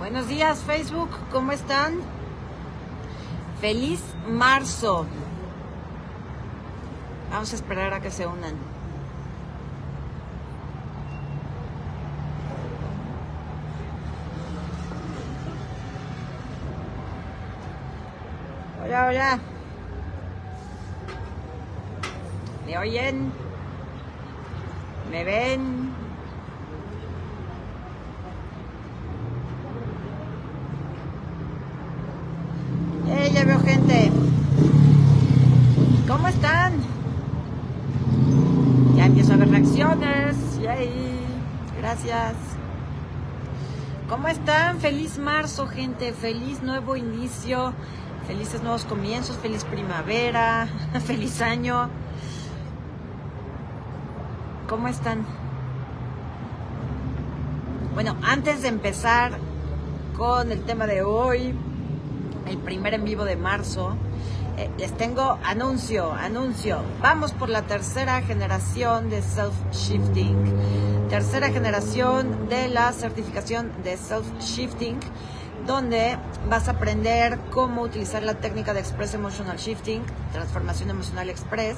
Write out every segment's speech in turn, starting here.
Buenos días Facebook, ¿cómo están? Feliz marzo. Vamos a esperar a que se unan. Hola, hola. ¿Me oyen? ¿Me ven? ¡Eh, ya veo gente! ¿Cómo están? Ya empiezo a ver reacciones. ¡Yay! Gracias. ¿Cómo están? Feliz marzo, gente. Feliz nuevo inicio. Felices nuevos comienzos. Feliz primavera. Feliz año. ¿Cómo están? Bueno, antes de empezar con el tema de hoy, el primer en vivo de marzo, les tengo anuncio, anuncio. Vamos por la tercera generación de self-shifting. Tercera generación de la certificación de self-shifting, donde vas a aprender cómo utilizar la técnica de Express Emotional Shifting, transformación emocional express,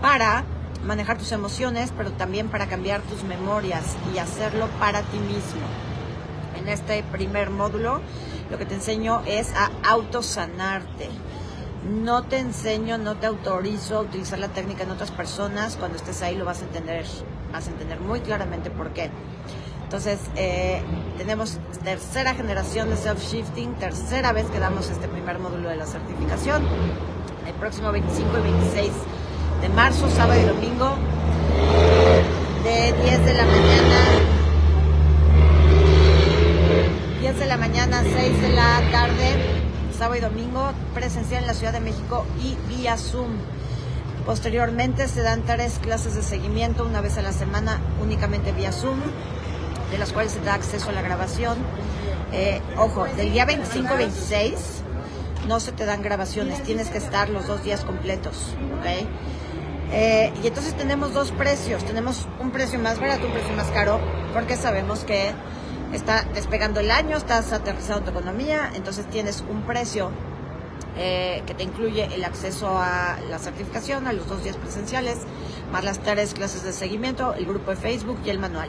para manejar tus emociones, pero también para cambiar tus memorias y hacerlo para ti mismo. En este primer módulo lo que te enseño es a autosanarte. No te enseño, no te autorizo a utilizar la técnica en otras personas. Cuando estés ahí lo vas a entender, vas a entender muy claramente por qué. Entonces, eh, tenemos tercera generación de self-shifting, tercera vez que damos este primer módulo de la certificación. El próximo 25 y 26 de marzo, sábado y domingo, de 10 de la mañana, 10 de la mañana, 6 de la tarde, sábado y domingo, presencial en la Ciudad de México y vía Zoom. Posteriormente se dan tres clases de seguimiento una vez a la semana, únicamente vía Zoom, de las cuales se da acceso a la grabación. Eh, ojo, del día 25-26 no se te dan grabaciones, tienes que estar los dos días completos, ¿ok? Eh, y entonces tenemos dos precios, tenemos un precio más barato, un precio más caro, porque sabemos que está despegando el año, estás aterrizando tu economía, entonces tienes un precio eh, que te incluye el acceso a la certificación, a los dos días presenciales, más las tres clases de seguimiento, el grupo de Facebook y el manual.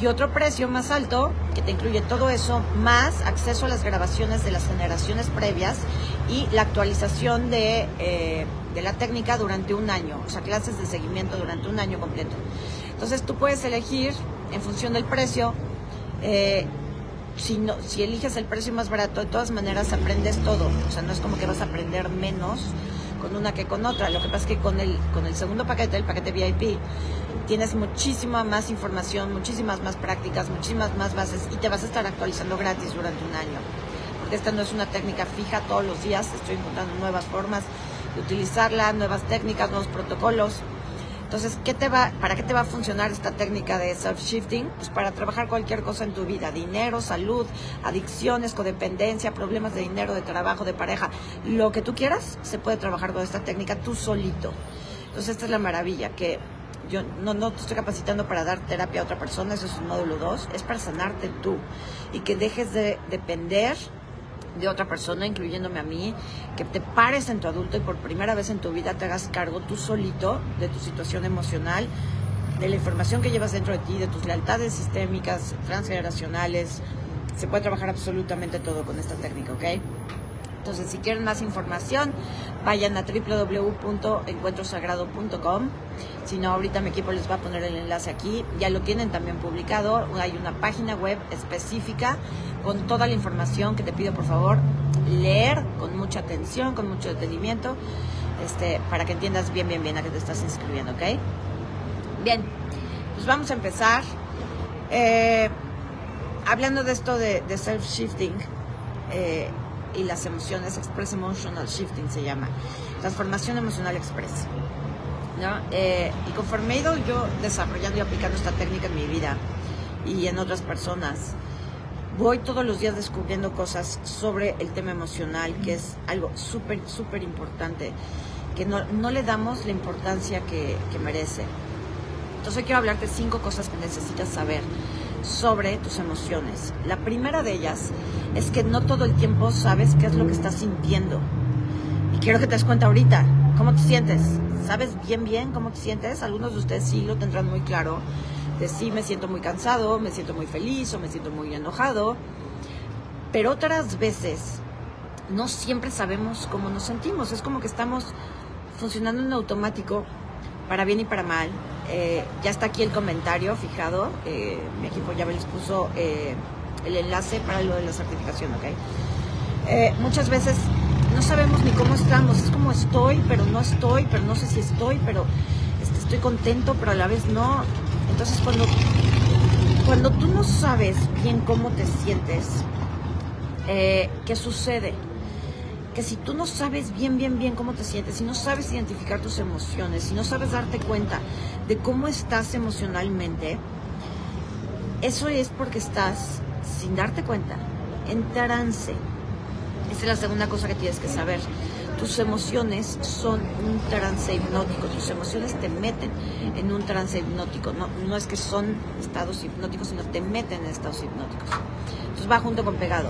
Y otro precio más alto que te incluye todo eso, más acceso a las grabaciones de las generaciones previas y la actualización de, eh, de la técnica durante un año, o sea, clases de seguimiento durante un año completo. Entonces tú puedes elegir en función del precio eh, si, eliges el precio más barato, de todas maneras aprendes todo. O sea, no es como que vas a aprender menos con una que con otra. Lo que pasa es que con el, con el segundo paquete, el paquete VIP, tienes muchísima más información, muchísimas más prácticas, muchísimas más bases y te vas a estar actualizando gratis durante un año. Porque esta no es una técnica fija todos los días, estoy encontrando nuevas formas de utilizarla, nuevas técnicas, nuevos protocolos. Entonces, ¿qué te va, ¿para qué te va a funcionar esta técnica de self-shifting? Pues para trabajar cualquier cosa en tu vida, dinero, salud, adicciones, codependencia, problemas de dinero, de trabajo, de pareja, lo que tú quieras, se puede trabajar con esta técnica tú solito. Entonces, esta es la maravilla, que yo no, no te estoy capacitando para dar terapia a otra persona, eso es un módulo 2, es para sanarte tú y que dejes de depender de otra persona, incluyéndome a mí, que te pares en tu adulto y por primera vez en tu vida te hagas cargo tú solito de tu situación emocional, de la información que llevas dentro de ti, de tus lealtades sistémicas, transgeneracionales. Se puede trabajar absolutamente todo con esta técnica, ¿ok? Entonces, si quieren más información, vayan a www.encuentrosagrado.com. Si no, ahorita mi equipo les va a poner el enlace aquí. Ya lo tienen también publicado. Hay una página web específica con toda la información que te pido, por favor, leer con mucha atención, con mucho detenimiento, este, para que entiendas bien, bien, bien a qué te estás inscribiendo, ¿ok? Bien, pues vamos a empezar. Eh, hablando de esto de, self-shifting, eh, y las emociones, Express Emotional Shifting se llama, transformación emocional express. ¿no? Eh, y conforme he ido yo desarrollando y aplicando esta técnica en mi vida y en otras personas, voy todos los días descubriendo cosas sobre el tema emocional, que es algo súper, súper importante, que no, no, le damos la importancia que, que merece. Entonces quiero hablarte cinco cosas que necesitas saber sobre tus emociones. La primera de ellas es que no todo el tiempo sabes qué es lo que estás sintiendo. Y quiero que te des cuenta ahorita, ¿cómo te sientes? ¿Sabes bien bien cómo te sientes? Algunos de ustedes sí lo tendrán muy claro. De sí me siento muy cansado, me siento muy feliz o me siento muy enojado. Pero otras veces no siempre sabemos cómo nos sentimos. Es como que estamos funcionando en automático para bien y para mal. Eh, ya está aquí el comentario fijado. Eh, mi equipo ya me les puso eh, el enlace para lo de la certificación, ¿ok? muchas veces no sabemos ni cómo estamos. Es como estoy, pero no estoy, pero no sé si estoy, pero este, estoy contento, pero a la vez no. Entonces cuando, cuando tú no sabes bien cómo te sientes, ¿qué sucede? Que si tú no sabes bien, bien, bien cómo te sientes, si no sabes identificar tus emociones, si no sabes darte cuenta de cómo estás emocionalmente, eso es porque estás, sin darte cuenta, en trance. Esa es la segunda cosa que tienes que saber. Tus emociones son un trance hipnótico, tus emociones te meten en un trance hipnótico. No, no es que son estados hipnóticos, sino te meten en estados hipnóticos. Entonces va junto con pegado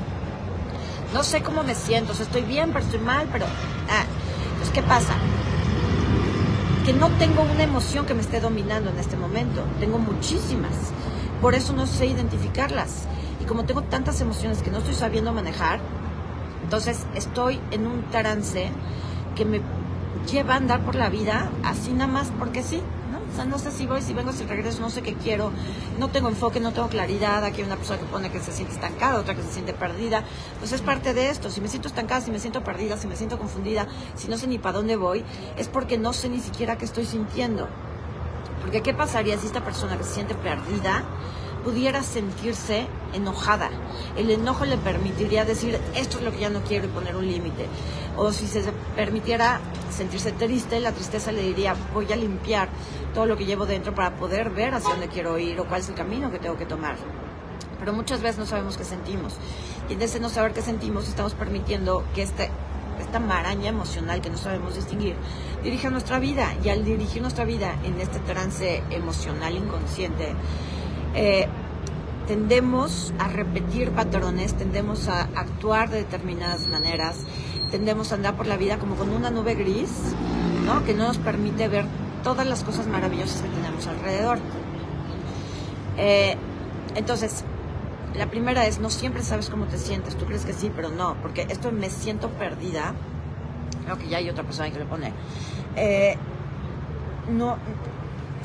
no sé cómo me siento, o sea, estoy bien, pero estoy mal, pero... Ah, entonces, ¿qué pasa? Que no tengo una emoción que me esté dominando en este momento, tengo muchísimas, por eso no sé identificarlas. Y como tengo tantas emociones que no estoy sabiendo manejar, entonces estoy en un trance que me lleva a andar por la vida así nada más porque sí. O sea, no sé si voy, si vengo, si regreso, no sé qué quiero, no tengo enfoque, no tengo claridad. Aquí hay una persona que pone que se siente estancada, otra que se siente perdida. Pues es parte de esto. Si me siento estancada, si me siento perdida, si me siento confundida, si no sé ni para dónde voy, es porque no sé ni siquiera qué estoy sintiendo. Porque ¿qué pasaría si esta persona que se siente perdida pudiera sentirse enojada. El enojo le permitiría decir, esto es lo que ya no quiero y poner un límite. O si se permitiera sentirse triste, la tristeza le diría, voy a limpiar todo lo que llevo dentro para poder ver hacia dónde quiero ir o cuál es el camino que tengo que tomar. Pero muchas veces no sabemos qué sentimos. Y en ese no saber qué sentimos, estamos permitiendo que este, esta maraña emocional que no sabemos distinguir dirija nuestra vida. Y al dirigir nuestra vida en este trance emocional inconsciente, eh, tendemos a repetir patrones, tendemos a actuar de determinadas maneras, tendemos a andar por la vida como con una nube gris, ¿no? Que no nos permite ver todas las cosas maravillosas que tenemos alrededor. Eh, entonces, la primera es, no siempre sabes cómo te sientes, tú crees que sí, pero no, porque esto me siento perdida, creo que ya hay otra persona que le pone, eh, no,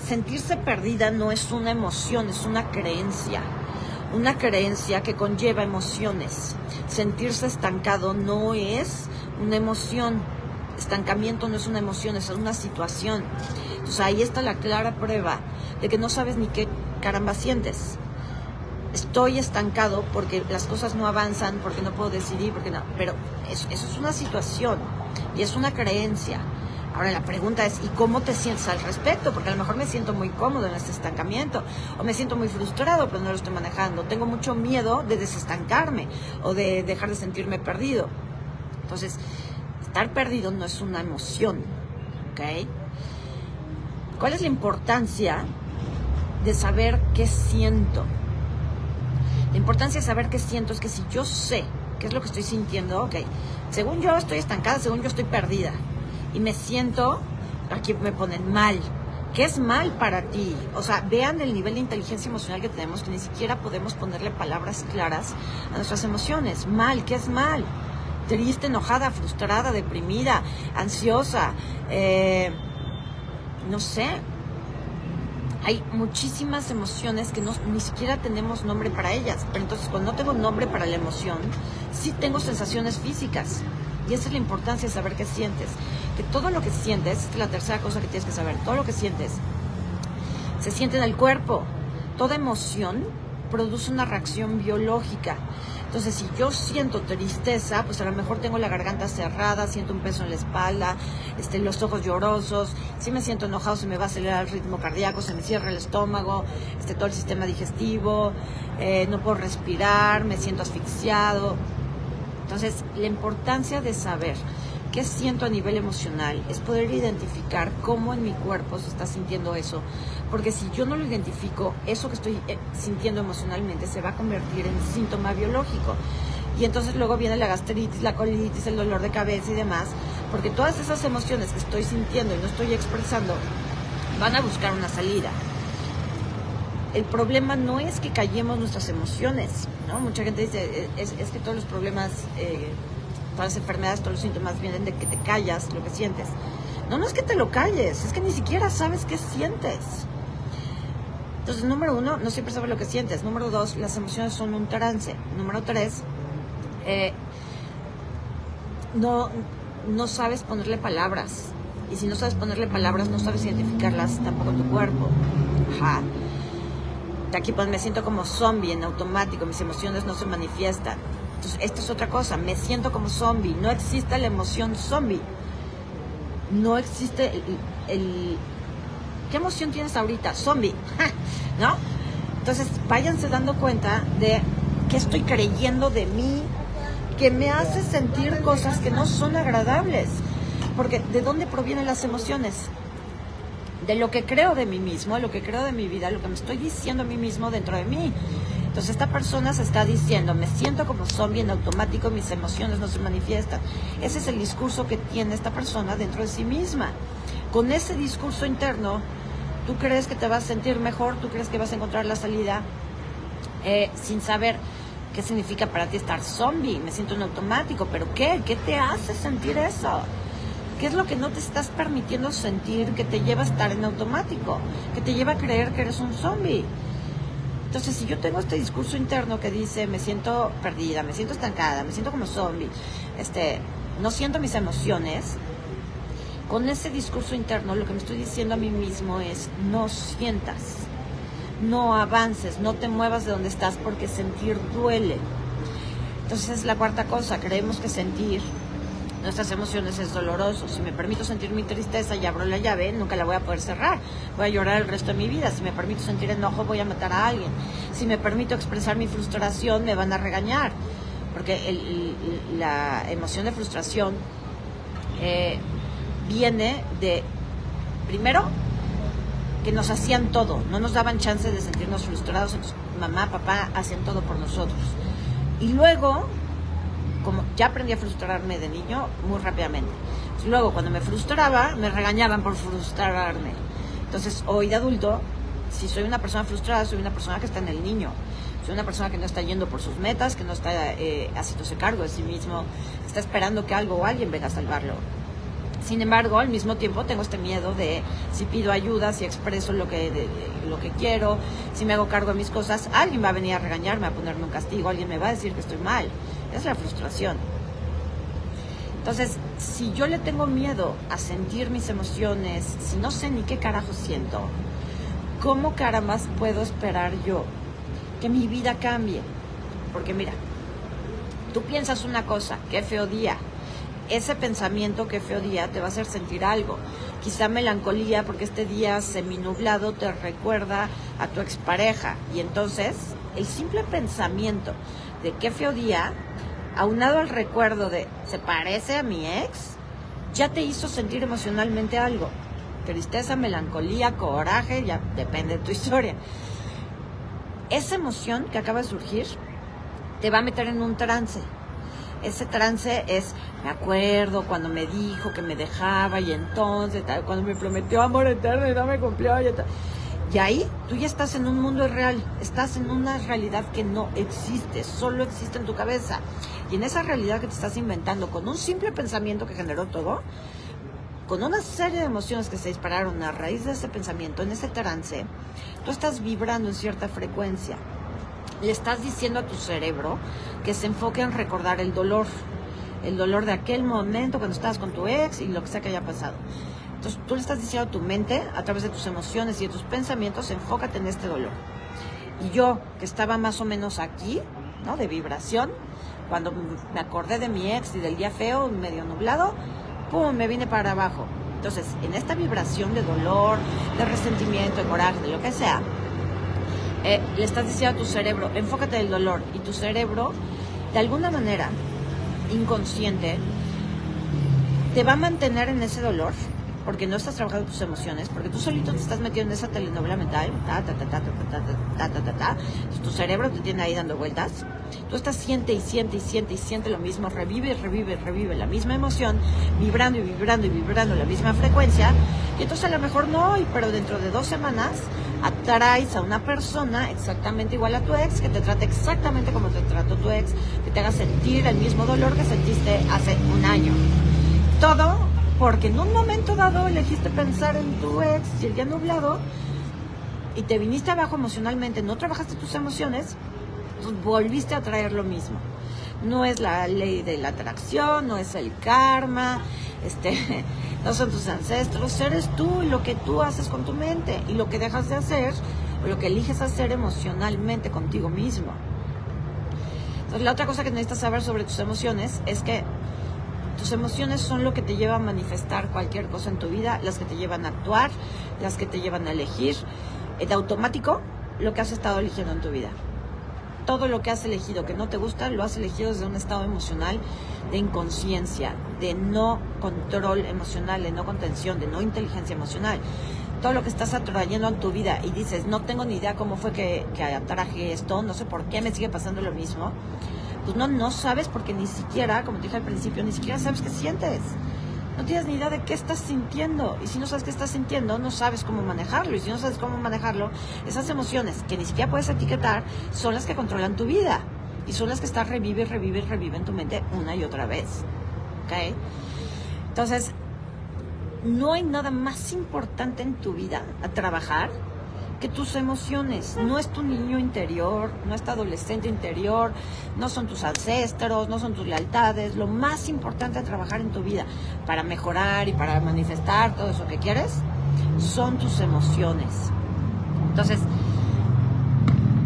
sentirse perdida no es una emoción, es una creencia. Una creencia que conlleva emociones. Sentirse estancado no es una emoción. Estancamiento no es una emoción, es una situación. Entonces ahí está la clara prueba de que no sabes ni qué caramba sientes. Estoy estancado porque las cosas no avanzan, porque no puedo decidir, porque no. Pero eso es una situación y es una creencia. Ahora la pregunta es, ¿y cómo te sientes al respecto? Porque a lo mejor me siento muy cómodo en este estancamiento, o me siento muy frustrado, pero no lo estoy manejando. Tengo mucho miedo de desestancarme o de dejar de sentirme perdido. Entonces, estar perdido no es una emoción, ¿ok? ¿Cuál es la importancia de saber qué siento? La importancia de saber qué siento es que si yo sé qué es lo que estoy sintiendo, ok, según yo estoy estancada, según yo estoy perdida, y me siento, aquí me ponen mal. ¿Qué es mal para ti? O sea, vean el nivel de inteligencia emocional que tenemos, que ni siquiera podemos ponerle palabras claras a nuestras emociones. Mal, ¿qué es mal? Triste, enojada, frustrada, deprimida, ansiosa, eh, no sé. Hay muchísimas emociones que no, ni siquiera tenemos nombre para ellas. Pero entonces, cuando no tengo nombre para la emoción, sí tengo sensaciones físicas. Y esa es la importancia de saber qué sientes. Que todo lo que sientes, es la tercera cosa que tienes que saber, todo lo que sientes se siente en el cuerpo. Toda emoción produce una reacción biológica. Entonces, si yo siento tristeza, pues a lo mejor tengo la garganta cerrada, siento un peso en la espalda, este, los ojos llorosos, si me siento enojado se me va a acelerar el ritmo cardíaco, se me cierra el estómago, este, todo el sistema digestivo, eh, no puedo respirar, me siento asfixiado. Entonces, la importancia de saber qué siento a nivel emocional, es poder identificar cómo en mi cuerpo se está sintiendo eso. Porque si yo no lo identifico, eso que estoy eh, sintiendo emocionalmente se va a convertir en síntoma biológico. Y entonces luego viene la gastritis, la colitis, el dolor de cabeza y demás, porque todas esas emociones que estoy sintiendo y no estoy expresando van a buscar una salida. El problema no es que callemos nuestras emociones, ¿no? Mucha gente dice, es, que todos los problemas... Eh, todas las enfermedades, todos los síntomas vienen de que te callas lo que sientes. No, no es que te lo calles, es que ni siquiera sabes qué sientes. Entonces, número uno, no siempre sabes lo que sientes. Número dos, las emociones son un trance. Número tres, eh, no, no sabes ponerle palabras. Y si no sabes ponerle palabras, no sabes identificarlas tampoco tu cuerpo. Ajá. Aquí pues me siento como zombie en automático, mis emociones no se manifiestan. Entonces, esta es otra cosa, me siento como zombie, no existe la emoción zombie. No existe el, ¿Qué emoción tienes ahorita? Zombie, ¿no? Entonces, váyanse dando cuenta de qué estoy creyendo de mí, que me hace sentir cosas que no son agradables. Porque ¿de dónde provienen las emociones? De lo que creo de mí mismo, lo que creo de mi vida, lo que me estoy diciendo a mí mismo dentro de mí. Entonces esta persona se está diciendo, me siento como zombie en automático, mis emociones no se manifiestan. Ese es el discurso que tiene esta persona dentro de sí misma. Con ese discurso interno, tú crees que te vas a sentir mejor, tú crees que vas a encontrar la salida eh, sin saber qué significa para ti estar zombie. Me siento en automático, pero ¿qué? ¿Qué te hace sentir eso? ¿Qué es lo que no te estás permitiendo sentir que te lleva a estar en automático? Que te lleva a creer que eres un zombie. Entonces, si yo tengo este discurso interno que dice, me siento perdida, me siento estancada, me siento como zombie, este, no siento mis emociones, con ese discurso interno lo que me estoy diciendo a mí mismo es, no sientas, no avances, no te muevas de donde estás porque sentir duele. Entonces es la cuarta cosa, creemos que sentir nuestras emociones es doloroso. Si me permito sentir mi tristeza y abro la llave, nunca la voy a poder cerrar. Voy a llorar el resto de mi vida. Si me permito sentir enojo, voy a matar a alguien. Si me permito expresar mi frustración, me van a regañar. Porque la emoción de frustración eh, viene de, primero, que nos hacían todo, no nos daban chance de sentirnos frustrados, entonces mamá, papá hacían todo por nosotros. Y luego como ya aprendí a frustrarme de niño muy rápidamente. Luego, cuando me frustraba, me regañaban por frustrarme. Entonces, hoy de adulto, si soy una persona frustrada, soy una persona que está en el niño. Soy una persona que no está yendo por sus metas, que no está eh, haciéndose cargo de sí mismo, está esperando que algo o alguien venga a salvarlo. Sin embargo, al mismo tiempo tengo este miedo de si pido ayuda, si expreso lo que, lo que quiero, si me hago cargo de mis cosas, alguien va a venir a regañarme, a ponerme un castigo, alguien me va a decir que estoy mal. Es la frustración. Entonces, si yo le tengo miedo a sentir mis emociones, si no sé ni qué carajo siento, ¿cómo más puedo esperar yo que mi vida cambie? Porque mira, tú piensas una cosa, qué feo día, ese pensamiento que feo día te va a hacer sentir algo. Quizá melancolía porque este día seminublado te recuerda a tu expareja. Y entonces el simple pensamiento de qué feo día, aunado al recuerdo de se parece a mi ex, ya te hizo sentir emocionalmente algo. Tristeza, melancolía, coraje, ya depende de tu historia. Esa emoción que acaba de surgir te va a meter en un trance ese trance es, me acuerdo cuando me dijo que me dejaba y entonces, cuando me prometió amor eterno y no me cumplió. Y, y ahí tú ya estás en un mundo real, estás en una realidad que no existe, solo existe en tu cabeza. Y en esa realidad que te estás inventando, con un simple pensamiento que generó todo, con una serie de emociones que se dispararon a raíz de ese pensamiento, en ese trance, tú estás vibrando en cierta frecuencia le estás diciendo a tu cerebro que se enfoque en recordar el dolor, el dolor de aquel momento cuando estabas con tu ex y lo que sea que haya pasado. Entonces tú le estás diciendo a tu mente, a través de tus emociones y de tus pensamientos, enfócate en este dolor. Y yo, que estaba más o menos aquí, ¿no? De vibración, cuando me acordé de mi ex y del día feo, medio nublado, ¡pum! me vine para abajo. Entonces, en esta vibración de dolor, de resentimiento, de coraje, de lo que sea, eh, le estás diciendo a tu cerebro, enfócate en el dolor. Y tu cerebro, de alguna manera inconsciente, te va a mantener en ese dolor porque no estás trabajando tus emociones, porque tú solito te estás metiendo en esa telenovela mental, ta, ta, ta, ta, ta, ta, ta, ta, ta, tu cerebro te tiene ahí dando vueltas, tú estás siente y siente y siente y siente lo mismo, revive y revive revive la misma emoción, vibrando y vibrando y vibrando la misma frecuencia, y entonces a lo mejor no hoy, pero dentro de dos semanas atraes a una persona exactamente igual a tu ex, que te trate exactamente como te trató tu ex, que te haga sentir el mismo dolor que sentiste hace un año. Todo porque en un momento dado elegiste pensar en tu ex y el día nublado y te viniste abajo emocionalmente, no trabajaste tus emociones, pues volviste a traer lo mismo. No es la ley de la atracción, no es el karma, este, no son tus ancestros, eres tú y lo que tú haces con tu mente y lo que dejas de hacer o lo que eliges hacer emocionalmente contigo mismo. Entonces, la otra cosa que necesitas saber sobre tus emociones es que tus emociones son lo que te lleva a manifestar cualquier cosa en tu vida, las que te llevan a actuar, las que te llevan a elegir. De automático, lo que has estado eligiendo en tu vida. Todo lo que has elegido que no te gusta, lo has elegido desde un estado emocional de inconsciencia, de no control emocional, de no contención, de no inteligencia emocional todo lo que estás atrayendo en tu vida y dices, no tengo ni idea cómo fue que, que atraje esto, no sé por qué me sigue pasando lo mismo, pues no, no sabes porque ni siquiera, como te dije al principio, ni siquiera sabes qué sientes. No tienes ni idea de qué estás sintiendo. Y si no sabes qué estás sintiendo, no sabes cómo manejarlo. Y si no sabes cómo manejarlo, esas emociones que ni siquiera puedes etiquetar son las que controlan tu vida. Y son las que estás revive, revive, revive en tu mente una y otra vez. ¿Ok? Entonces, no hay nada más importante en tu vida a trabajar que tus emociones. No es tu niño interior, no es tu adolescente interior, no son tus ancestros, no son tus lealtades. Lo más importante a trabajar en tu vida para mejorar y para manifestar todo eso que quieres son tus emociones. Entonces,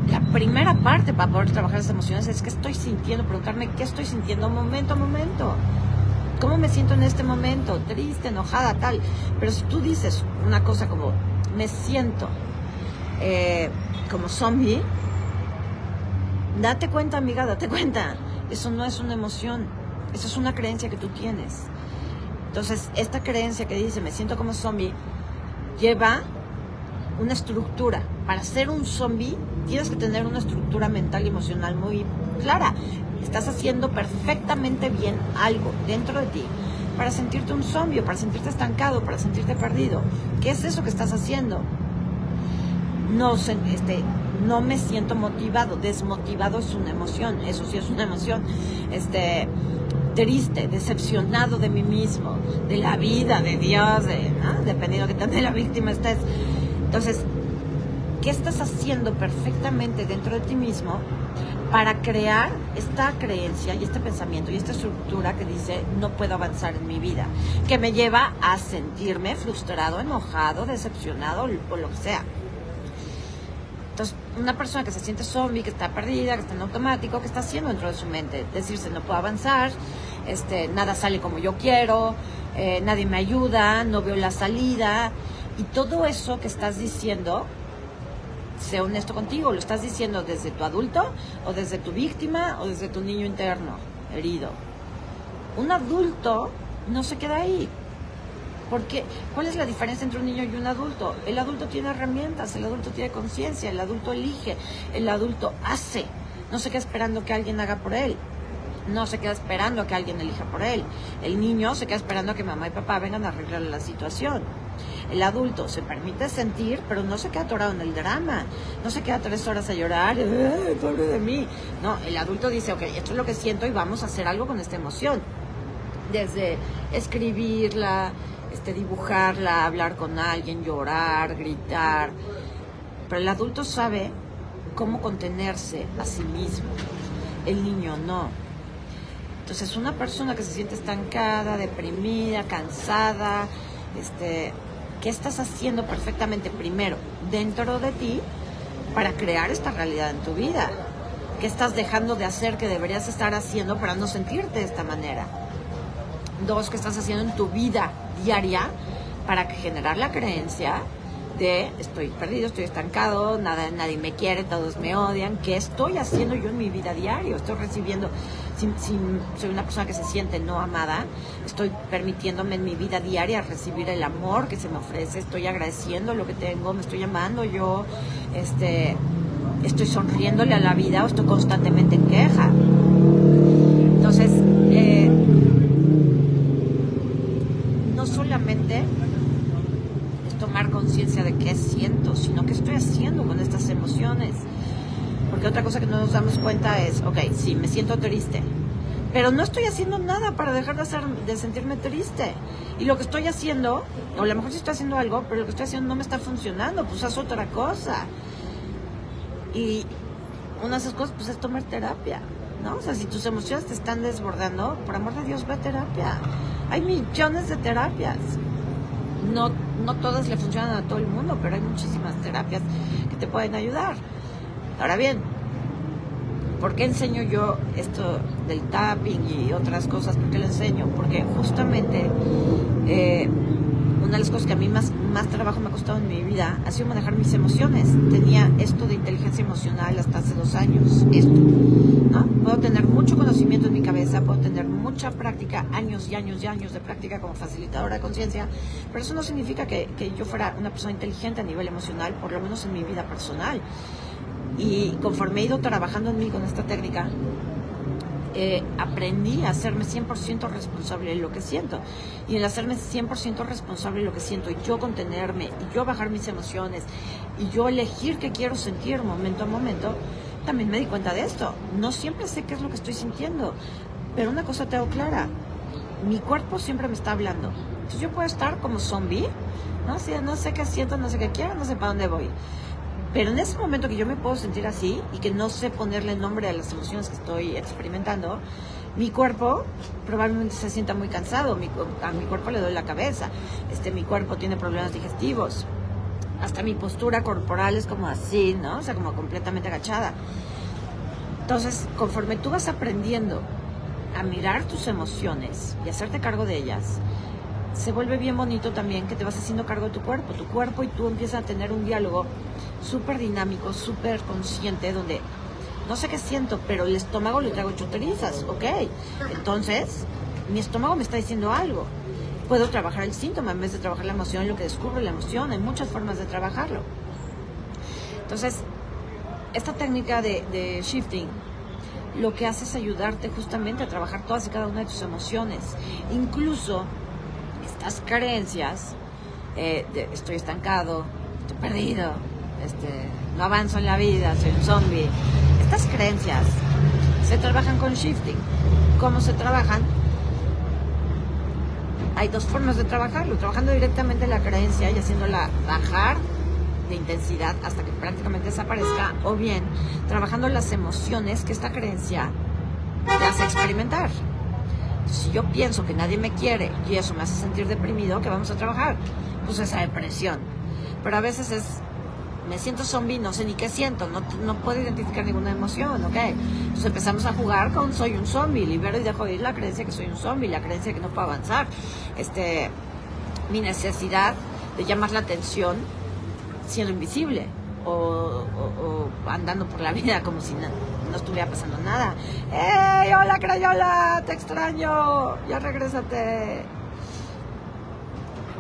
la primera parte para poder trabajar las emociones es que estoy sintiendo, preguntarme qué estoy sintiendo momento a momento. ¿Cómo me siento en este momento? Triste, enojada, tal. Pero si tú dices una cosa como, me siento eh, como zombie, date cuenta, amiga, date cuenta. Eso no es una emoción, eso es una creencia que tú tienes. Entonces, esta creencia que dice, me siento como zombie, lleva una estructura. Para ser un zombie, tienes que tener una estructura mental y emocional muy clara. Estás haciendo perfectamente bien algo dentro de ti para sentirte un zombie, para sentirte estancado, para sentirte perdido. ¿Qué es eso que estás haciendo? No, este, no me siento motivado, desmotivado es una emoción, eso sí es una emoción, este, triste, decepcionado de mí mismo, de la vida, de Dios, de, dependiendo de qué tan la víctima estés. Entonces, ¿qué estás haciendo perfectamente dentro de ti mismo para crear esta creencia y este pensamiento y esta estructura que dice no puedo avanzar en mi vida, que me lleva a sentirme frustrado, enojado, decepcionado o lo que sea? Entonces, una persona que se siente zombie, que está perdida, que está en automático, ¿qué está haciendo dentro de su mente? Decirse, no puedo avanzar, este, nada sale como yo quiero, eh, nadie me ayuda, no veo la salida. Y todo eso que estás diciendo, sé honesto contigo, lo estás diciendo desde tu adulto, o desde tu víctima, o desde tu niño interno herido. Un adulto no se queda ahí. Porque, ¿cuál es la diferencia entre un niño y un adulto? El adulto tiene herramientas, el adulto tiene conciencia, el adulto elige, el adulto hace. No se queda esperando que alguien haga por él. No se queda esperando que alguien elija por él. El niño se queda esperando que mamá y papá vengan a arreglar la situación. El adulto se permite sentir, pero no se queda atorado en el drama. No se queda tres horas a llorar, pobre de mí! No, el adulto dice, ok, esto es lo que siento y vamos a hacer algo con esta emoción. Desde escribirla, este, dibujarla, hablar con alguien, llorar, gritar. Pero el adulto sabe cómo contenerse a sí mismo. El niño no. Entonces, una persona que se siente estancada, deprimida, cansada, este, ¿qué estás haciendo perfectamente primero dentro de ti para crear esta realidad en tu vida? ¿Qué estás dejando de hacer que deberías estar haciendo para no sentirte de esta manera? Dos, ¿qué estás haciendo en tu vida diaria para generar la creencia de estoy perdido, estoy estancado, nada, nadie me quiere, todos me odian. ¿Qué estoy haciendo yo en mi vida diario? Estoy recibiendo, si, soy una persona que se siente no amada, estoy permitiéndome en mi vida diaria recibir el amor que se me ofrece, estoy agradeciendo lo que tengo, me estoy amando yo, este, estoy sonriéndole a la vida o estoy constantemente en queja. Entonces, eh, no solamente tomar conciencia de qué siento, sino qué estoy haciendo con estas emociones. Porque otra cosa que no nos damos cuenta es, ok, sí, me siento triste, pero no estoy haciendo nada para dejar de, hacer, de sentirme triste. Y lo que estoy haciendo, o a lo mejor sí estoy haciendo algo, pero lo que estoy haciendo no me está funcionando, pues haz otra cosa. Y una de esas cosas, pues es tomar terapia, ¿no? O sea, si tus emociones te están desbordando, por amor de Dios, ve a terapia. Hay millones de terapias no, no todas le funcionan a todo el mundo, pero hay muchísimas terapias que te pueden ayudar. Ahora bien, ¿por qué enseño yo esto del tapping y otras cosas? ¿Por qué lo enseño? Porque justamente eh, una de las cosas que a mí más, más trabajo me ha costado en mi vida ha sido manejar mis emociones. Tenía esto de inteligencia emocional hasta hace dos años, esto. Puedo tener mucho conocimiento en mi cabeza, puedo tener mucha práctica, años y años y años de práctica como facilitadora de conciencia, pero eso no significa que, que yo fuera una persona inteligente a nivel emocional, por lo menos en mi vida personal. Y conforme he ido trabajando en mí con esta técnica, eh, aprendí a hacerme 100% responsable de lo que siento. Y el hacerme 100% responsable de lo que siento, y yo contenerme, y yo bajar mis emociones, y yo elegir qué quiero sentir momento a momento, también me di cuenta de esto. No siempre sé qué es lo que estoy sintiendo, pero una cosa tengo clara, mi cuerpo siempre me está hablando. Entonces yo puedo estar como zombie, ¿no? Si no sé qué siento, no sé qué quiero, no sé para dónde voy. Pero en ese momento que yo me puedo sentir así y que no sé ponerle nombre a las emociones que estoy experimentando, mi cuerpo probablemente se sienta muy cansado, a mi cuerpo le duele la cabeza, este, mi cuerpo tiene problemas digestivos, hasta mi postura corporal es como así, ¿no? O sea, como completamente agachada. Entonces, conforme tú vas aprendiendo a mirar tus emociones y hacerte cargo de ellas, se vuelve bien bonito también que te vas haciendo cargo de tu cuerpo. Tu cuerpo y tú empiezas a tener un diálogo súper dinámico, súper consciente, donde no sé qué siento, pero el estómago le traigo chuterizas, ¿ok? Entonces, mi estómago me está diciendo algo. Puedo trabajar el síntoma en vez de trabajar la emoción, lo que descubro la emoción. Hay muchas formas de trabajarlo. Entonces, esta técnica de, de shifting lo que hace es ayudarte justamente a trabajar todas y cada una de tus emociones. Incluso estas creencias, eh, de estoy estancado, estoy perdido, este, no avanzo en la vida, soy un zombie. Estas creencias se trabajan con shifting. ¿Cómo se trabajan? Hay dos formas de trabajarlo, trabajando directamente la creencia y haciéndola bajar de intensidad hasta que prácticamente desaparezca, o bien trabajando las emociones que esta creencia te hace experimentar. Si yo pienso que nadie me quiere y eso me hace sentir deprimido, ¿qué vamos a trabajar? Pues esa depresión. Pero a veces es, me siento zombie, no sé ni qué siento, no, no puedo identificar ninguna emoción, ¿ok? Entonces empezamos a jugar con soy un zombie, libero y dejo de ir la creencia que soy un zombie, la creencia que no puedo avanzar, este, mi necesidad de llamar la atención siendo invisible o, andando por la vida como si no, estuviera pasando nada. ¡Ey, hola Crayola! ¡Te extraño! Ya regrésate.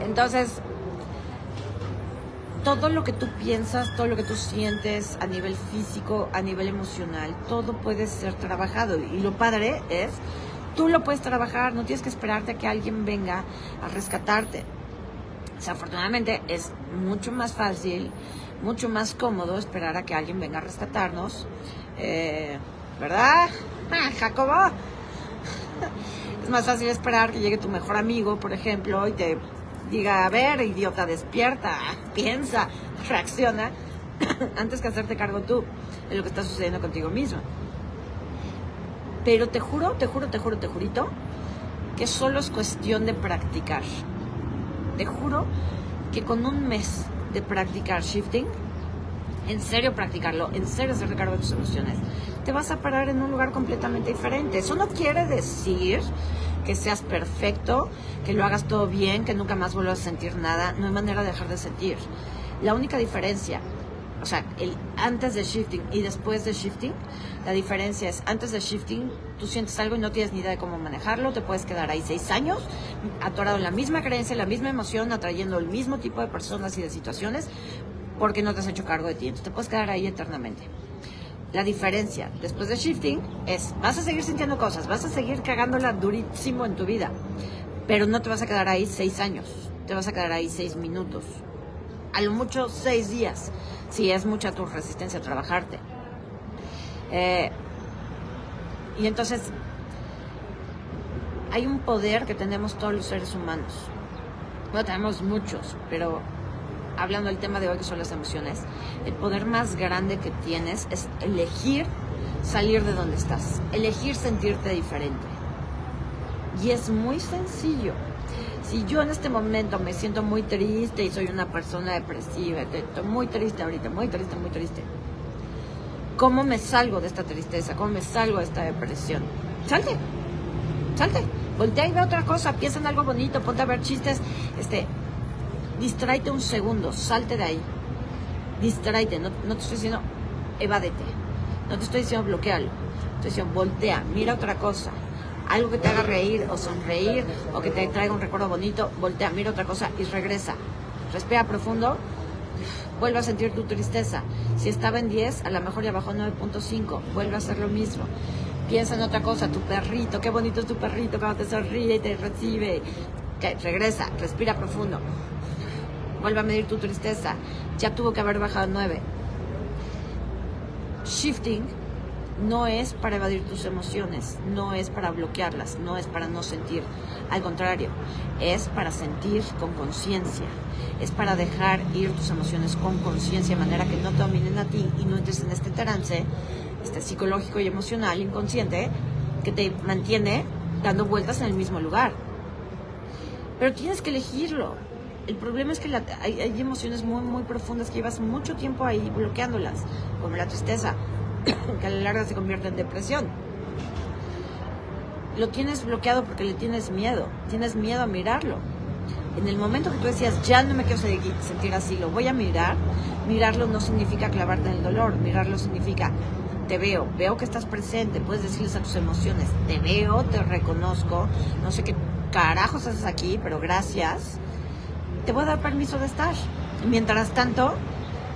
Entonces, todo lo que tú piensas, todo lo que tú sientes a nivel físico, a nivel emocional, todo puede ser trabajado. Y lo padre es, tú lo puedes trabajar, no tienes que esperarte a que alguien venga a rescatarte. Desafortunadamente es mucho más fácil, mucho más cómodo esperar a que alguien venga a rescatarnos. Eh, ¿Verdad? Ah, Jacobo. es más fácil esperar que llegue tu mejor amigo, por ejemplo, y te diga, a ver, idiota, despierta, piensa, reacciona, antes que hacerte cargo tú de lo que está sucediendo contigo mismo. Pero te juro, te juro, te juro, te jurito, que solo es cuestión de practicar. Te juro que con un mes de practicar shifting, en serio practicarlo, en serio hacer cargo de tus emociones, te vas a parar en un lugar completamente diferente. Eso no quiere decir que seas perfecto, que lo hagas todo bien, que nunca más vuelvas a sentir nada. No hay manera de dejar de sentir. La única diferencia, o sea, antes de shifting y después de shifting, la diferencia es antes de shifting tú sientes algo y no tienes ni idea de cómo manejarlo, te puedes quedar ahí seis años atorado en la misma creencia, la misma emoción, atrayendo el mismo tipo de personas y de situaciones porque no te has hecho cargo de ti. Entonces te puedes quedar ahí eternamente. La diferencia después de shifting es, vas a seguir sintiendo cosas, vas a seguir cagándola durísimo en tu vida, pero no te vas a quedar ahí seis años, te vas a quedar ahí seis minutos, a lo mucho seis días, si es mucha tu resistencia a trabajarte. Eh, y entonces, hay un poder que tenemos todos los seres humanos. Bueno, tenemos muchos, pero hablando del tema de hoy que son las emociones, el poder más grande que tienes es elegir salir de donde estás, elegir sentirte diferente. Y es muy sencillo. Si yo en este momento me siento muy triste y soy una persona depresiva, estoy muy triste ahorita, muy triste, muy triste. ¿Cómo me salgo de esta tristeza? ¿Cómo me salgo de esta depresión? Salte, salte, voltea y ve otra cosa, piensa en algo bonito, ponte a ver chistes, este, distráete un segundo, salte de ahí. Distráete, no, te estoy diciendo evádete, no te estoy diciendo bloquealo, estoy diciendo voltea, mira otra cosa, algo que te haga reír o sonreír o que te traiga un recuerdo bonito, voltea, mira otra cosa y regresa. Respira profundo, vuelve a sentir tu tristeza. Si estaba en 10, a lo mejor ya bajó 9.5, vuelve a hacer lo mismo. Piensa en otra cosa, tu perrito, qué bonito es tu perrito cuando te sonríe y te recibe. Que regresa, respira profundo vuelve a medir tu tristeza. Ya tuvo que haber bajado 9. Shifting no es para evadir tus emociones, no es para bloquearlas, no es para no sentir. Al contrario, es para sentir con conciencia, es para dejar ir tus emociones con conciencia, de manera que no te dominen a ti y no entres en este trance este psicológico y emocional inconsciente que te mantiene dando vueltas en el mismo lugar. Pero tienes que elegirlo el problema es que hay, emociones muy, muy profundas que llevas mucho tiempo ahí bloqueándolas, como la tristeza, que a la larga se convierte en depresión. Lo tienes bloqueado porque le tienes miedo, tienes miedo a mirarlo. En el momento que tú decías, ya no me quiero sentir así, lo voy a mirar, mirarlo no significa clavarte en el dolor, mirarlo significa, te veo, veo que estás presente, puedes decirles a tus emociones, te veo, te reconozco, no sé qué carajos haces aquí, pero gracias te voy a dar permiso de estar. Mientras tanto,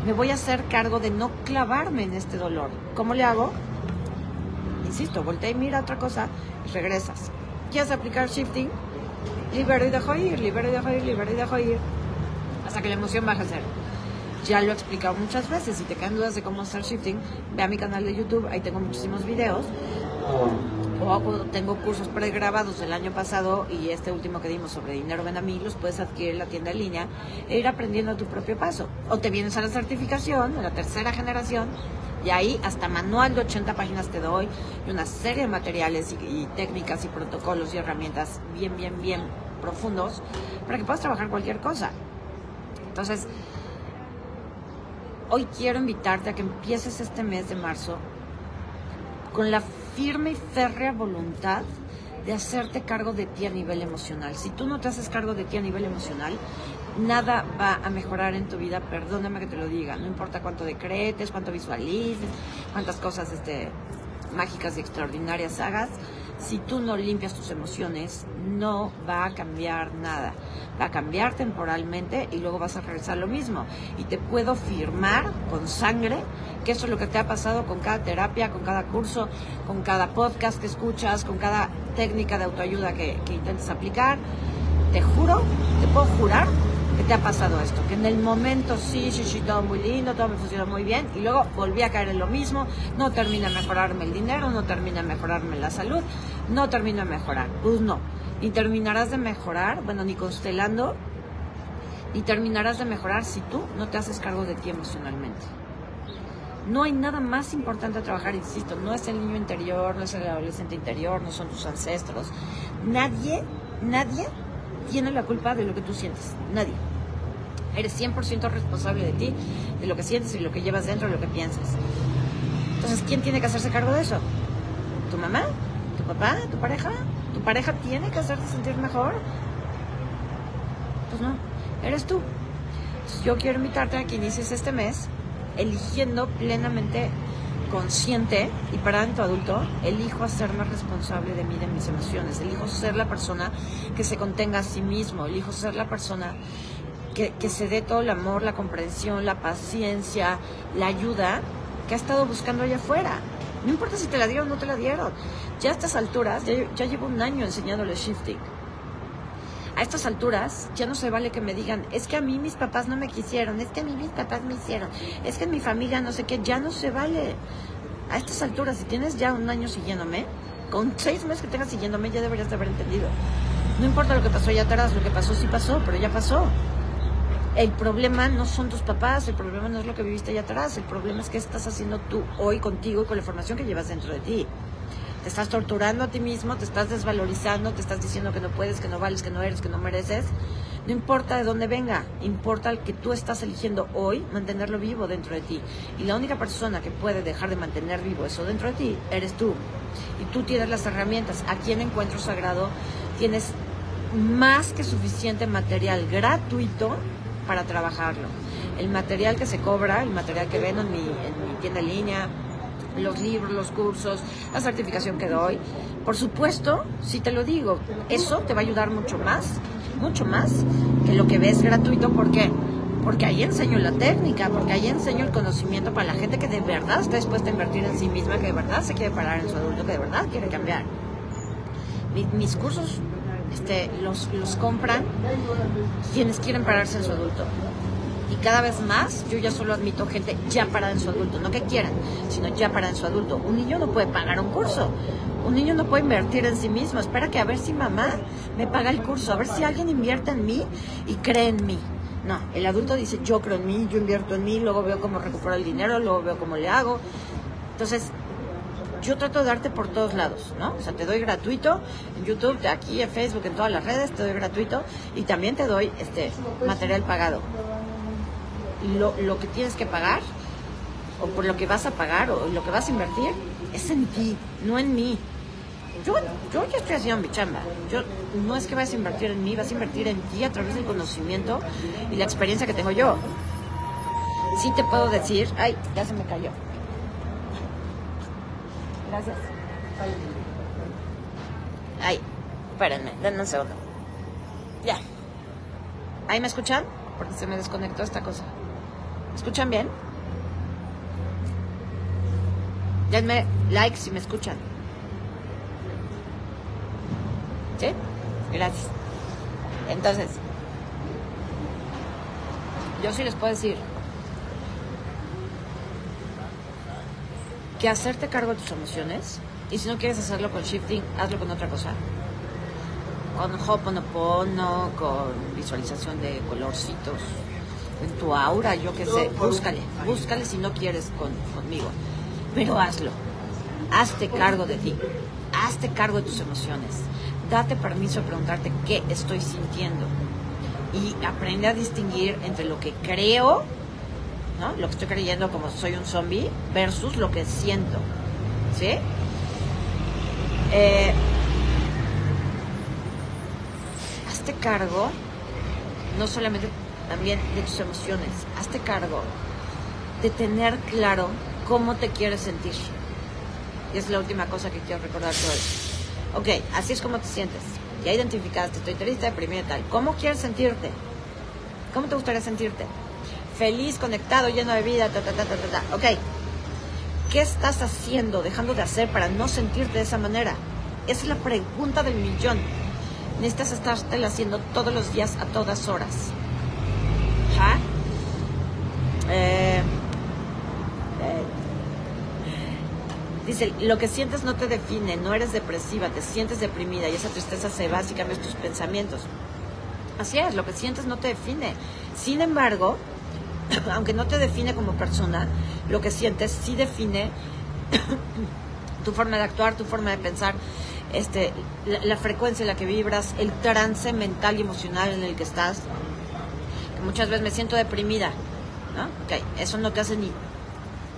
me voy a hacer cargo de no clavarme en este dolor. ¿Cómo le hago? Insisto, voltea y mira otra cosa y regresas. ¿Quieres aplicar shifting? Libero y dejo ir, libero y dejo ir, libero y dejo ir. Hasta que la emoción baje a cero. Ya lo he explicado muchas veces. Si te quedan dudas de cómo hacer shifting, ve a mi canal de YouTube. Ahí tengo muchísimos videos o tengo cursos pregrabados del año pasado y este último que dimos sobre dinero ven a mí, los puedes adquirir en la tienda en línea e ir aprendiendo a tu propio paso. O te vienes a la certificación, la tercera generación, y ahí hasta manual de 80 páginas te doy y una serie de materiales y, técnicas y protocolos y herramientas bien, bien, bien profundos para que puedas trabajar cualquier cosa. Entonces, hoy quiero invitarte a que empieces este mes de marzo con la firme y férrea voluntad de hacerte cargo de ti a nivel emocional. Si tú no te haces cargo de ti a nivel emocional, nada va a mejorar en tu vida, perdóname que te lo diga, no importa cuánto decretes, cuánto visualices, cuántas cosas este, mágicas y extraordinarias hagas, si tú no limpias tus emociones, no va a cambiar nada. Va a cambiar temporalmente y luego vas a regresar lo mismo. Y te puedo firmar con sangre que eso es lo que te ha pasado con cada terapia, con cada curso, con cada podcast que escuchas, con cada técnica de autoayuda que, que intentes aplicar. Te juro, te puedo jurar que te ha pasado esto, que en el momento sí, sí, sí, todo muy lindo, todo me funcionó muy bien, y luego volví a caer en lo mismo, no termina de mejorarme el dinero, no termina de mejorarme la salud, no termina de mejorar, pues no, ni terminarás de mejorar, bueno, ni constelando, ni terminarás de mejorar si tú no te haces cargo de ti emocionalmente. No hay nada más importante a trabajar, insisto, no es el niño interior, no es el adolescente interior, no son tus ancestros. Nadie, nadie tiene la culpa de lo que tú sientes, nadie. Eres 100% responsable de ti, de lo que sientes y lo que llevas dentro, de lo que piensas. Entonces, ¿quién tiene que hacerse cargo de eso? ¿Tu mamá? ¿Tu papá? ¿Tu pareja? ¿Tu pareja tiene que hacerte sentir mejor? Pues no, eres tú. Yo quiero invitarte a que inicies este mes eligiendo plenamente consciente y para tu adulto, elijo hacerme responsable de mí, de mis emociones, elijo ser la persona que se contenga a sí mismo, elijo ser la persona que, se dé todo el amor, la comprensión, la paciencia, la ayuda que ha estado buscando allá afuera. No importa si te la dieron o no te la dieron. Ya a estas alturas, ya, ya llevo un año enseñándole shifting. A estas alturas ya no se vale que me digan, es que a mí mis papás no me quisieron, es que a mí mis papás me hicieron, es que en mi familia no sé qué, ya no se vale. A estas alturas, si tienes ya un año siguiéndome, con seis meses que tengas siguiéndome ya deberías de haber entendido. No importa lo que pasó allá atrás, lo que pasó sí pasó, pero ya pasó. El problema no son tus papás, el problema no es lo que viviste allá atrás, el problema es qué estás haciendo tú hoy contigo y con la información que llevas dentro de ti. Te estás torturando a ti mismo, te estás desvalorizando, te estás diciendo que no puedes, que no vales, que no eres, que no mereces. No importa de dónde venga, importa el que tú estás eligiendo hoy mantenerlo vivo dentro de ti. Y la única persona que puede dejar de mantener vivo eso dentro de ti eres tú. Y tú tienes las herramientas. Aquí en Encuentro Sagrado tienes más que suficiente material gratuito para trabajarlo. El material que se cobra, el material que ven en mi, en mi tienda en línea, los libros, los cursos, la certificación que doy. Por supuesto, si te lo digo, eso te va a ayudar mucho más, mucho más que lo que ves gratuito. ¿Por qué? Porque ahí enseño la técnica, porque ahí enseño el conocimiento para la gente que de verdad está dispuesta a invertir en sí misma, que de verdad se quiere parar en su adulto, que de verdad quiere cambiar. mis cursos este, los, los compran quienes quieren pararse en su adulto. Y cada vez más yo ya solo admito gente ya parada en su adulto, no que quieran, sino ya parada en su adulto. Un niño no puede pagar un curso, un niño no puede invertir en sí mismo, espera que a ver si mamá me paga el curso, a ver si alguien invierte en mí y cree en mí. No, el adulto dice yo creo en mí, yo invierto en mí, luego veo cómo recupero el dinero, luego veo cómo le hago. Entonces, yo trato de darte por todos lados, ¿no? O sea, te doy gratuito en YouTube, aquí en Facebook, en todas las redes, te doy gratuito y también te doy este material pagado. Lo, lo que tienes que pagar, o por lo que vas a pagar, o lo que vas a invertir, es en ti, no en mí. Yo, yo ya estoy haciendo mi chamba. Yo, no es que vayas a invertir en mí, vas a invertir en ti a través del conocimiento y la experiencia que tengo yo. Sí te puedo decir, ay, ya se me cayó. Gracias. Ay, espérenme, denme un segundo. Ya. ¿Ahí me escuchan? Porque se me desconectó esta cosa. ¿Me escuchan bien? Denme like si me escuchan. ¿Sí? Gracias. Entonces, yo sí les puedo decir que hacerte cargo de tus emociones y si no quieres hacerlo con shifting, hazlo con otra cosa. Con Hoponopono, con visualización de colorcitos, en tu aura, yo qué sé, búscale, búscale si no quieres con, conmigo, pero hazlo. Hazte cargo de ti, hazte cargo de tus emociones, date permiso de preguntarte qué estoy sintiendo. Y aprende a distinguir entre lo que creo ¿no? Lo que estoy creyendo como soy un zombie versus lo que siento, ¿sí? Eh, hazte cargo, no solamente también de tus emociones, hazte cargo de tener claro cómo te quieres sentir. Y es la última cosa que quiero recordarte hoy. Ok, así es como te sientes. Ya identificaste, estoy triste, deprimida tal. ¿Cómo quieres sentirte? ¿Cómo te gustaría sentirte? Feliz, conectado, lleno de vida, ta, ta, ta, ta, ta, ta. Ok, ¿qué estás haciendo, dejando de hacer para no sentirte de esa manera? Esa es la pregunta del millón. Necesitas estártela haciendo todos los días, a todas horas. ¿Ja? Eh, eh, dice, lo que sientes no te define, no eres depresiva, te sientes deprimida y esa tristeza se va si cambias tus pensamientos. Así es, lo que sientes no te define. Sin embargo, aunque no te define como persona, lo que sientes sí define tu forma de actuar, tu forma de pensar, este, la, frecuencia en la que vibras, el trance mental y emocional en el que estás. muchas veces me siento deprimida, ¿no? Okay, eso no te hace ni,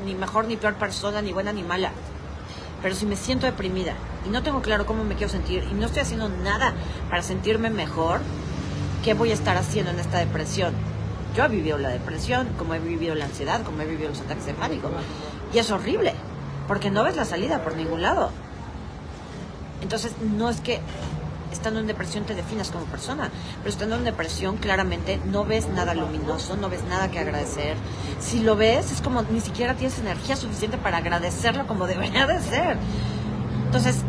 ni mejor ni peor persona, ni buena ni mala. Pero si me siento deprimida y no tengo claro cómo me quiero sentir y no estoy haciendo nada para sentirme mejor, ¿qué voy a estar haciendo en esta depresión? Yo he vivido la depresión, como he vivido la ansiedad, como he vivido los ataques de pánico. Y es horrible, porque no ves la salida por ningún lado. Entonces, no es que estando en depresión te definas como persona, pero estando en depresión claramente no ves nada luminoso, no ves nada que agradecer. Si lo ves, es como ni siquiera tienes energía suficiente para agradecerlo como debería de ser. Entonces,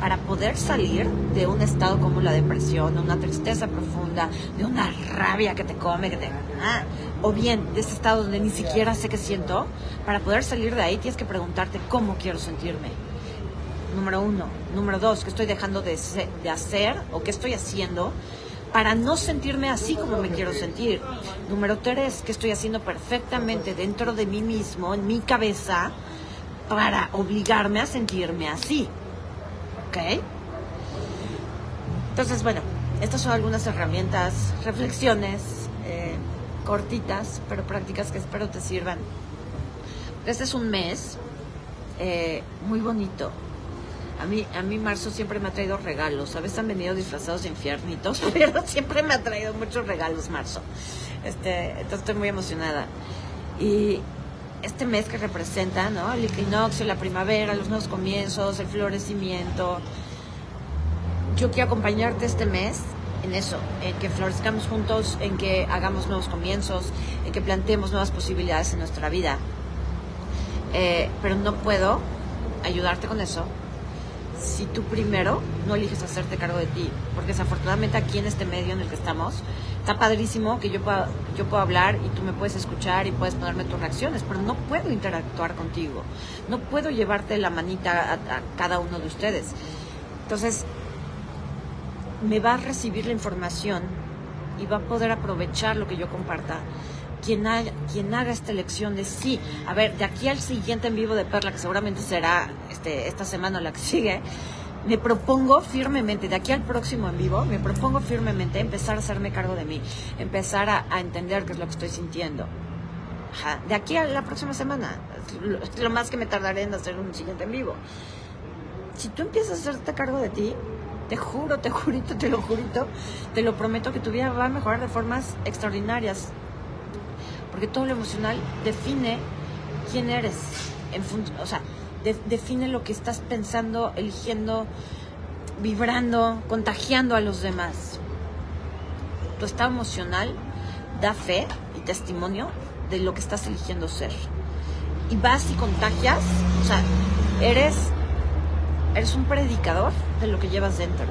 para poder salir de un estado como la depresión, de una tristeza profunda, de una rabia que te come, que te... Ah, o bien de ese estado donde ni siquiera sé qué siento, para poder salir de ahí tienes que preguntarte cómo quiero sentirme número uno. Número dos, ¿qué estoy dejando de, de hacer o qué estoy haciendo para no sentirme así como me quiero sentir? Número tres, ¿qué estoy haciendo perfectamente dentro de mí mismo, en mi cabeza, para obligarme a sentirme así? ¿Ok? Entonces, bueno, estas son algunas herramientas, reflexiones eh, cortitas, pero prácticas que espero te sirvan. Este es un mes eh, muy bonito, a mí, a mí marzo siempre me ha traído regalos. A veces han venido disfrazados de infiernitos, pero siempre me ha traído muchos regalos marzo. Este, entonces estoy muy emocionada. Y este mes que representa, ¿no? El equinoccio, la primavera, los nuevos comienzos, el florecimiento. Yo quiero acompañarte este mes en eso, en que florezcamos juntos, en que hagamos nuevos comienzos, en que planteemos nuevas posibilidades en nuestra vida. Eh, pero no puedo ayudarte con eso si tú primero no eliges hacerte cargo de ti. Porque desafortunadamente aquí en este medio en el que estamos, está padrísimo que yo pueda, yo puedo hablar y tú me puedes escuchar y puedes ponerme tus reacciones, pero no puedo interactuar contigo. No puedo llevarte la manita a, cada uno de ustedes. Entonces, me va a recibir la información y va a poder aprovechar lo que yo comparta quien quien haga esta elección de sí, a ver, de aquí al siguiente en vivo de Perla, que seguramente será este, esta semana o la que sigue, me propongo firmemente, de aquí al próximo en vivo, me propongo firmemente empezar a hacerme cargo de mí, empezar a, entender qué es lo que estoy sintiendo. De aquí a la próxima semana, es lo, más que me tardaré en hacer un siguiente en vivo. Si tú empiezas a hacerte cargo de ti, te juro, te jurito, te lo jurito, te lo prometo que tu vida va a mejorar de formas extraordinarias porque todo lo emocional define quién eres, o sea, define lo que estás pensando, eligiendo, vibrando, contagiando a los demás. Tu estado emocional da fe y testimonio de lo que estás eligiendo ser. Y vas y contagias, o sea, eres, eres un predicador de lo que llevas dentro.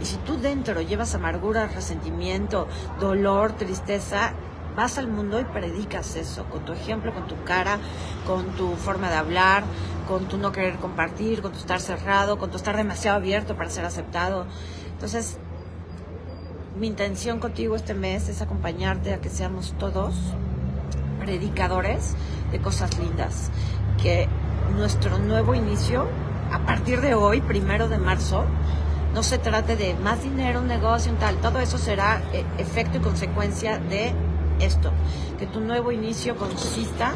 Y si tú dentro llevas amargura, resentimiento, dolor, tristeza, vas al mundo y predicas eso, con tu ejemplo, con tu cara, con tu forma de hablar, con tu no querer compartir, con tu estar cerrado, con tu estar demasiado abierto para ser aceptado. Entonces, mi intención contigo este mes es acompañarte a que seamos todos predicadores de cosas lindas, que nuestro nuevo inicio, a partir de hoy, primero de marzo, no se trate de más dinero, un negocio, un tal, todo eso será eh, efecto y consecuencia de esto, que tu nuevo inicio consista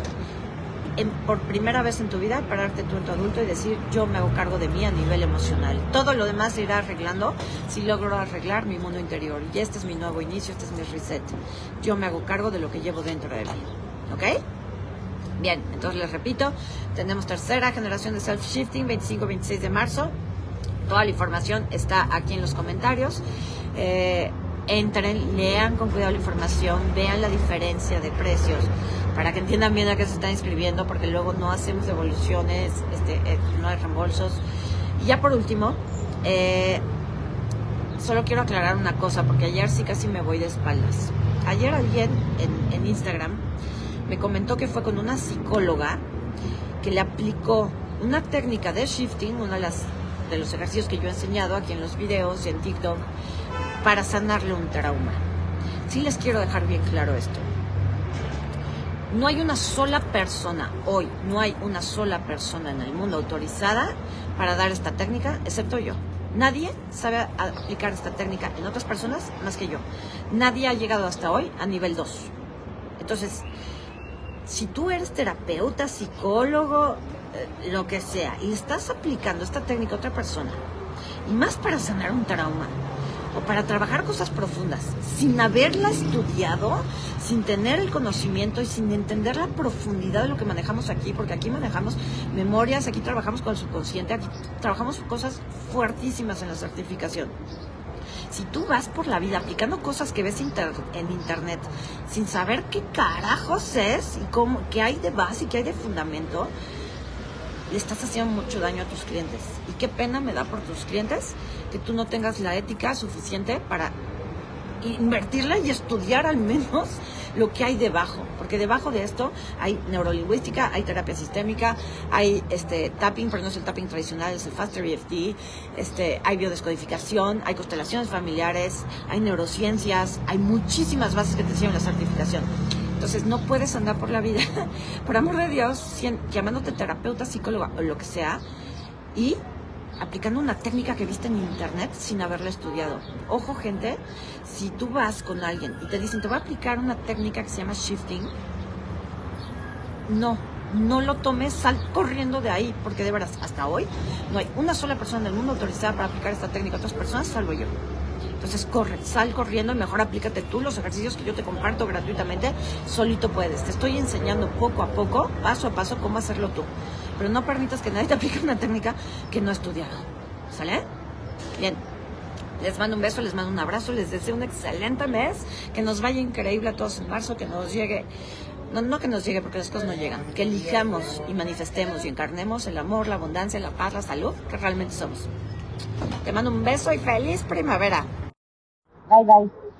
en, por primera vez en tu vida, pararte tú en tu adulto y decir, yo me hago cargo de mí a nivel emocional. Todo lo demás se irá arreglando si logro arreglar mi mundo interior. Y este es mi nuevo inicio, este es mi reset. Yo me hago cargo de lo que llevo dentro de mí. ¿Ok? Bien, entonces les repito, tenemos tercera generación de self-shifting, 25-26 de marzo. Toda la información está aquí en los comentarios. Eh, entren, lean con cuidado la información, vean la diferencia de precios para que entiendan bien a qué se están inscribiendo, porque luego no hacemos devoluciones, este, eh, no hay reembolsos. Y ya por último, eh, solo quiero aclarar una cosa, porque ayer sí casi me voy de espaldas. Ayer alguien en, en Instagram me comentó que fue con una psicóloga que le aplicó una técnica de shifting, una de, las, de los ejercicios que yo he enseñado aquí en los videos y en TikTok, para sanarle un trauma. Sí les quiero dejar bien claro esto. No hay una sola persona hoy, no hay una sola persona en el mundo autorizada para dar esta técnica, excepto yo. Nadie sabe aplicar esta técnica en otras personas más que yo. Nadie ha llegado hasta hoy a nivel 2. Entonces, si tú eres terapeuta, psicólogo, eh, lo que sea, y estás aplicando esta técnica a otra persona, y más para sanar un trauma, o para trabajar cosas profundas, sin haberla estudiado, sin tener el conocimiento y sin entender la profundidad de lo que manejamos aquí, porque aquí manejamos memorias, aquí trabajamos con el subconsciente, aquí trabajamos cosas fuertísimas en la certificación. Si tú vas por la vida aplicando cosas que ves en internet sin saber qué carajos es y cómo, qué hay de base y qué hay de fundamento, le estás haciendo mucho daño a tus clientes. Y qué pena me da por tus clientes que tú no tengas la ética suficiente para invertirla y estudiar al menos lo que hay debajo, porque debajo de esto hay neurolingüística, hay terapia sistémica, hay este tapping, pero no es el tapping tradicional, es el Faster EFT, este, hay biodescodificación, hay constelaciones familiares, hay neurociencias, hay muchísimas bases que te enseñan la certificación. Entonces no puedes andar por la vida, por amor de Dios, llamándote terapeuta, psicóloga o lo que sea, y aplicando una técnica que viste en internet sin haberla estudiado. Ojo, gente, si tú vas con alguien y te dicen, te voy a aplicar una técnica que se llama shifting, no, no lo tomes, sal corriendo de ahí, porque de veras, hasta hoy no hay una sola persona en el mundo autorizada para aplicar esta técnica a otras personas, salvo yo. Entonces corre, sal corriendo y mejor aplícate tú los ejercicios que yo te comparto gratuitamente, solito puedes. Te estoy enseñando poco a poco, paso a paso, cómo hacerlo tú pero no permitas que nadie te aplique una técnica que no ha estudiado. ¿Sale? Bien. Les mando un beso, les mando un abrazo, les deseo un excelente mes, que nos vaya increíble a todos en marzo, que nos llegue, no, no que nos llegue porque las cosas no llegan, que elijamos y manifestemos y encarnemos el amor, la abundancia, la paz, la salud que realmente somos. Te mando un beso y feliz primavera. Bye bye.